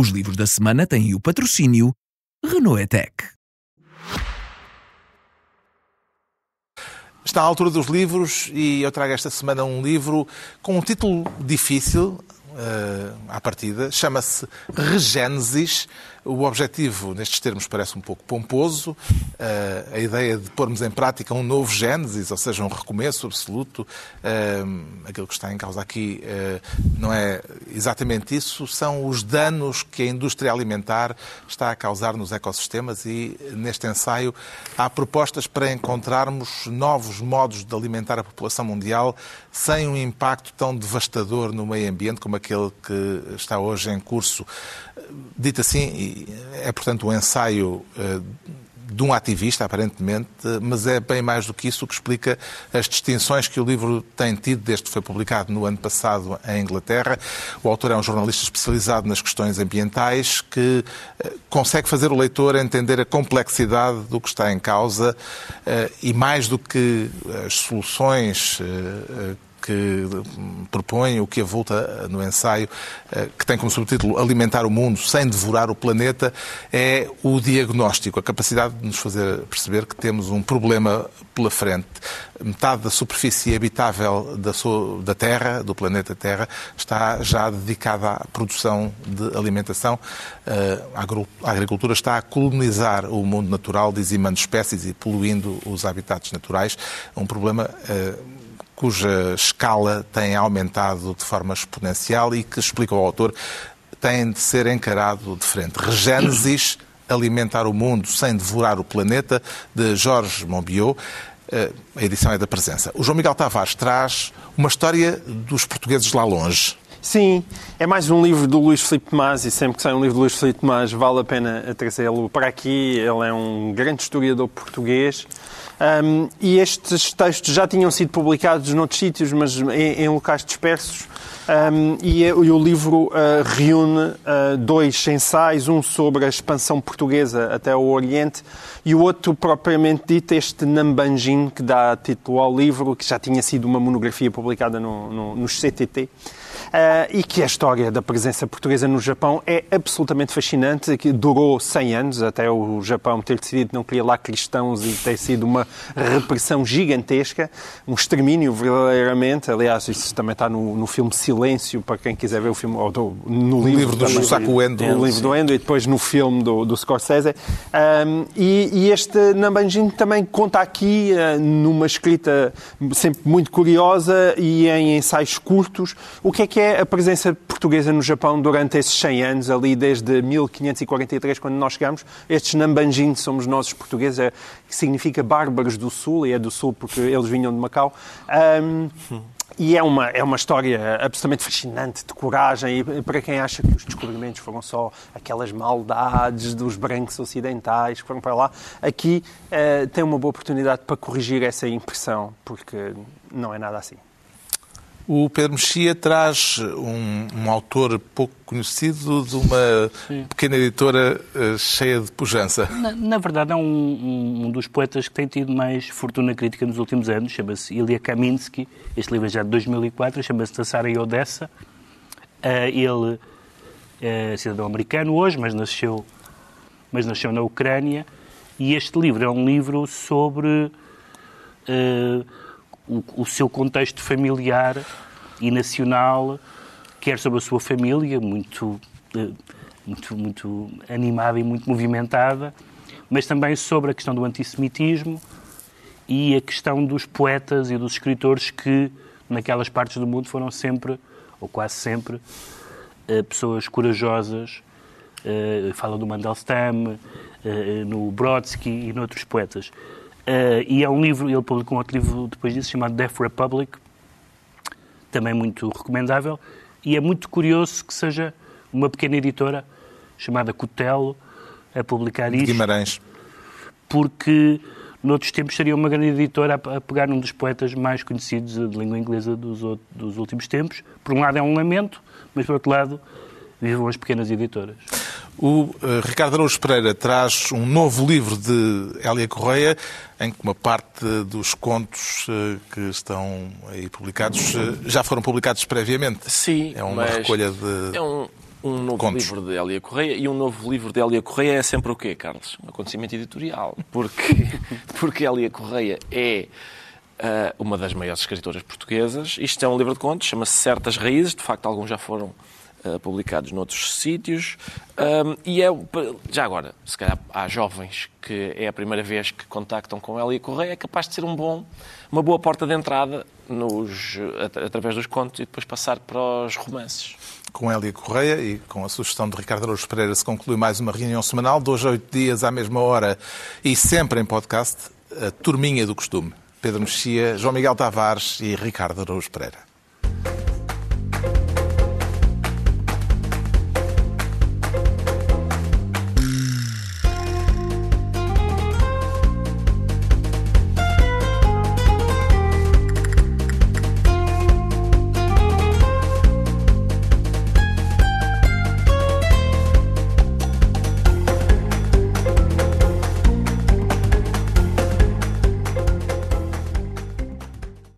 Os livros da semana têm o patrocínio Renault Etec. Está à altura dos livros e eu trago esta semana um livro com um título difícil, uh, à partida, chama-se Regênesis, o objetivo, nestes termos, parece um pouco pomposo. Eh, a ideia de pormos em prática um novo Gênesis, ou seja, um recomeço absoluto. Eh, aquilo que está em causa aqui eh, não é exatamente isso, são os danos que a indústria alimentar está a causar nos ecossistemas e neste ensaio há propostas para encontrarmos novos modos de alimentar a população mundial sem um impacto tão devastador no meio ambiente como aquele que está hoje em curso. Dito assim, é portanto um ensaio eh, de um ativista, aparentemente, mas é bem mais do que isso que explica as distinções que o livro tem tido desde que foi publicado no ano passado em Inglaterra. O autor é um jornalista especializado nas questões ambientais que eh, consegue fazer o leitor entender a complexidade do que está em causa eh, e mais do que as soluções que propõe, o que avulta no ensaio, eh, que tem como subtítulo Alimentar o Mundo sem devorar o planeta, é o diagnóstico, a capacidade de nos fazer perceber que temos um problema pela frente. Metade da superfície habitável da, sua, da Terra, do planeta Terra, está já dedicada à produção de alimentação. Eh, a agricultura está a colonizar o mundo natural, dizimando espécies e poluindo os habitats naturais. Um problema eh, cuja escala tem aumentado de forma exponencial e que, explica o autor, tem de ser encarado de frente. Regênesis, alimentar o mundo sem devorar o planeta, de Jorge Monbiot. Eh, a edição é da presença. O João Miguel Tavares traz uma história dos portugueses lá longe. Sim, é mais um livro do Luís Filipe Tomás e sempre que sai um livro do Luís Filipe Tomás vale a pena trazê-lo para aqui. Ele é um grande historiador português um, e estes textos já tinham sido publicados noutros sítios, mas em, em locais dispersos. Um, e, e, o livro uh, reúne uh, dois ensaios, um sobre a expansão portuguesa até o Oriente e o outro, propriamente dito, este Nambanjin, que dá título ao livro, que já tinha sido uma monografia publicada no, no, no CTT. Uh, e que a história da presença portuguesa no Japão é absolutamente fascinante, que durou 100 anos, até o Japão ter decidido não queria lá cristãos e ter sido uma repressão gigantesca, um extermínio verdadeiramente. Aliás, isso também está no, no filme Silêncio, para quem quiser ver o filme, ou do, no livro, livro do Shusaku Endo. No livro do Endo e depois no filme do, do Scorsese. Um, e, e, este Nambanjin também conta aqui, uh, numa escrita sempre muito curiosa e em ensaios curtos, o que é que é a presença portuguesa no Japão durante esses 100 anos, ali desde 1543, quando nós chegamos. Estes Nambanjin somos nós os portugueses, que significa bárbaros do Sul, e é do Sul porque eles vinham de Macau. Um, e é uma, é uma história absolutamente fascinante, de coragem, e para quem acha que os descobrimentos foram só aquelas maldades dos brancos ocidentais que foram para lá, aqui uh, tem uma boa oportunidade para corrigir essa impressão, porque não é nada assim. O Pedro Mexia traz um, um, autor pouco conhecido de uma Sim. pequena editora uh, cheia de pujança. Na, na verdade, é um, um, dos poetas que tem tido mais fortuna crítica nos últimos anos. Chama-se Ilya Kaminsky. Este livro é já de 2004, chama-se Tassara e Odessa. Uh, ele é cidadão americano hoje, mas nasceu, mas nasceu na Ucrânia. E este livro é um livro sobre... Uh, o, o seu contexto familiar e nacional, quer sobre a sua família, muito, eh, muito, muito animada e muito movimentada, mas também sobre a questão do antissemitismo e a questão dos poetas e dos escritores que, naquelas partes do mundo, foram sempre, ou quase sempre, eh, pessoas corajosas. Eh, fala do Mandelstam, no Brodsky e noutros poetas. Uh, e é um livro, ele publicou um outro livro depois disso, chamado Death Republic, também muito recomendável, e é muito curioso que seja uma pequena editora chamada Cotelo a publicar isto. Guimarães. Porque noutros tempos seria uma grande editora a, pegar um dos poetas mais conhecidos de língua inglesa dos, dos últimos tempos. Por um lado é um lamento, mas por outro lado vivam as pequenas editoras. O uh, Ricardo Araújo Pereira traz um novo livro de Hélia Correia, em que uma parte dos contos uh, que estão aí publicados uh, já foram publicados previamente. Sim, é uma recolha de. É um, Um novo Contos. livro de Hélia Correia. E um novo livro de Hélia Correia é sempre o quê, Carlos? Um acontecimento editorial. Porque, porque Hélia Correia é ah, uma das maiores escritoras portuguesas. Isto é um livro de contos, chama-se Certas Raízes. De facto, alguns já foram publicados noutros sítios. Ahm, e é, já agora, se calhar há jovens que é a primeira vez que contactam com Hélia Correia, é capaz de ser um bom, uma boa porta de entrada nos, at- através dos contos e depois passar para os romances. Com Hélia Correia e com a sugestão de Ricardo Araújo Pereira se conclui mais uma reunião semanal, dois a oito dias à mesma hora e sempre em podcast, a turminha do costume. Pedro Mexia, João Miguel Tavares e Ricardo Araújo Pereira.